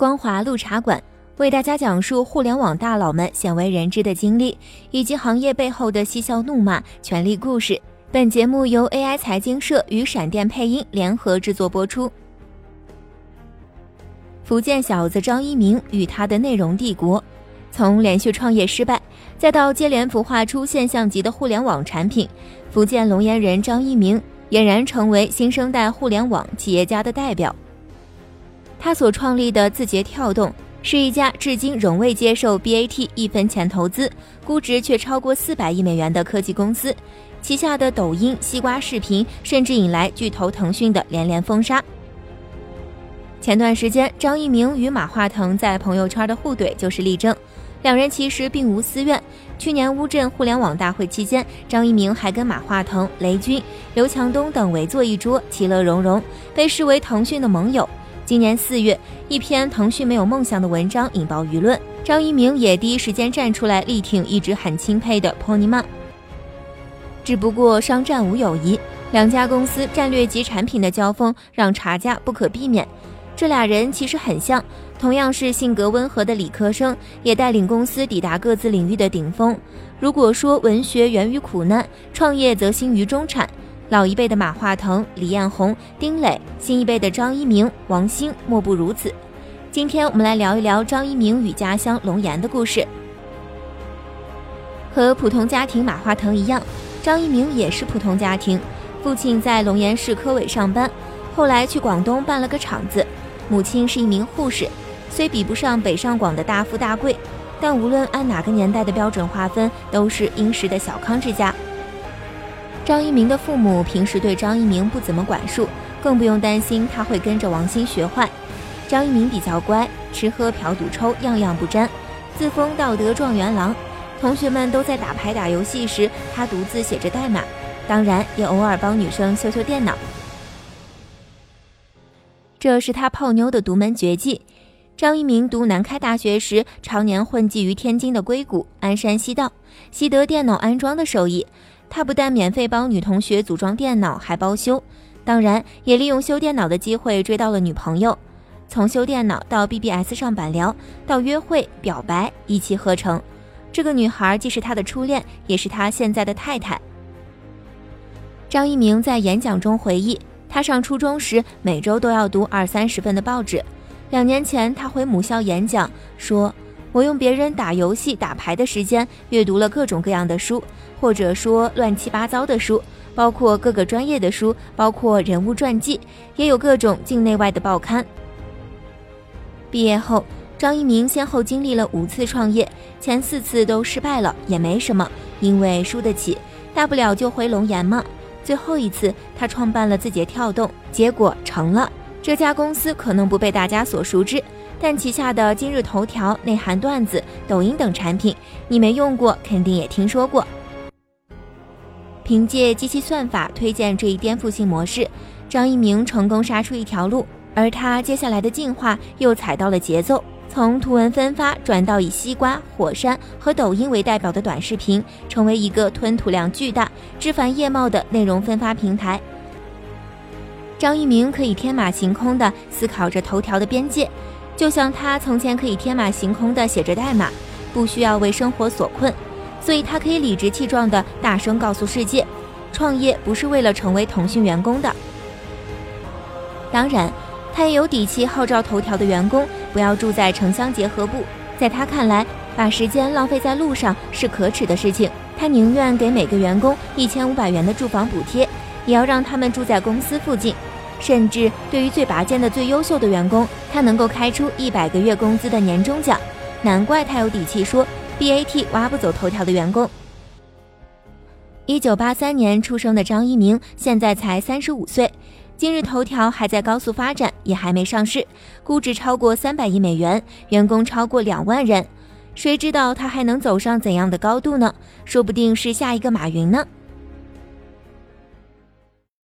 光华路茶馆为大家讲述互联网大佬们鲜为人知的经历，以及行业背后的嬉笑怒骂、权力故事。本节目由 AI 财经社与闪电配音联合制作播出。福建小子张一鸣与他的内容帝国，从连续创业失败，再到接连孵化出现象级的互联网产品，福建龙岩人张一鸣俨然成为新生代互联网企业家的代表。他所创立的字节跳动是一家至今仍未接受 BAT 一分钱投资、估值却超过四百亿美元的科技公司。旗下的抖音、西瓜视频甚至引来巨头腾讯的连连封杀。前段时间，张一鸣与马化腾在朋友圈的互怼就是例证。两人其实并无私怨。去年乌镇互联网大会期间，张一鸣还跟马化腾、雷军、刘强东等围坐一桌，其乐融融，被视为腾讯的盟友。今年四月，一篇“腾讯没有梦想”的文章引爆舆论，张一鸣也第一时间站出来力挺一直很钦佩的 Pony Man。只不过商战无友谊，两家公司战略级产品的交锋让差价不可避免。这俩人其实很像，同样是性格温和的理科生，也带领公司抵达各自领域的顶峰。如果说文学源于苦难，创业则兴于中产。老一辈的马化腾、李彦宏、丁磊，新一辈的张一鸣、王兴，莫不如此。今天我们来聊一聊张一鸣与家乡龙岩的故事。和普通家庭马化腾一样，张一鸣也是普通家庭，父亲在龙岩市科委上班，后来去广东办了个厂子，母亲是一名护士，虽比不上北上广的大富大贵，但无论按哪个年代的标准划分，都是殷实的小康之家。张一鸣的父母平时对张一鸣不怎么管束，更不用担心他会跟着王鑫学坏。张一鸣比较乖，吃喝嫖赌抽样样不沾，自封道德状元郎。同学们都在打牌打游戏时，他独自写着代码，当然也偶尔帮女生修修电脑。这是他泡妞的独门绝技。张一鸣读南开大学时，常年混迹于天津的硅谷、鞍山西道，习得电脑安装的手艺。他不但免费帮女同学组装电脑，还包修，当然也利用修电脑的机会追到了女朋友。从修电脑到 BBS 上板聊，到约会表白，一气呵成。这个女孩既是他的初恋，也是他现在的太太。张一鸣在演讲中回忆，他上初中时每周都要读二三十份的报纸。两年前，他回母校演讲说。我用别人打游戏、打牌的时间阅读了各种各样的书，或者说乱七八糟的书，包括各个专业的书，包括人物传记，也有各种境内外的报刊。毕业后，张一鸣先后经历了五次创业，前四次都失败了，也没什么，因为输得起，大不了就回龙岩嘛。最后一次，他创办了字节跳动，结果成了。这家公司可能不被大家所熟知。但旗下的今日头条、内涵段子、抖音等产品，你没用过，肯定也听说过。凭借机器算法推荐这一颠覆性模式，张一鸣成功杀出一条路，而他接下来的进化又踩到了节奏，从图文分发转到以西瓜、火山和抖音为代表的短视频，成为一个吞吐量巨大、枝繁叶茂的内容分发平台。张一鸣可以天马行空地思考着头条的边界。就像他从前可以天马行空地写着代码，不需要为生活所困，所以他可以理直气壮地大声告诉世界，创业不是为了成为腾讯员工的。当然，他也有底气号召头条的员工不要住在城乡结合部，在他看来，把时间浪费在路上是可耻的事情。他宁愿给每个员工一千五百元的住房补贴，也要让他们住在公司附近。甚至对于最拔尖的、最优秀的员工，他能够开出一百个月工资的年终奖。难怪他有底气说，BAT 挖不走头条的员工。一九八三年出生的张一鸣，现在才三十五岁。今日头条还在高速发展，也还没上市，估值超过三百亿美元，员工超过两万人。谁知道他还能走上怎样的高度呢？说不定是下一个马云呢。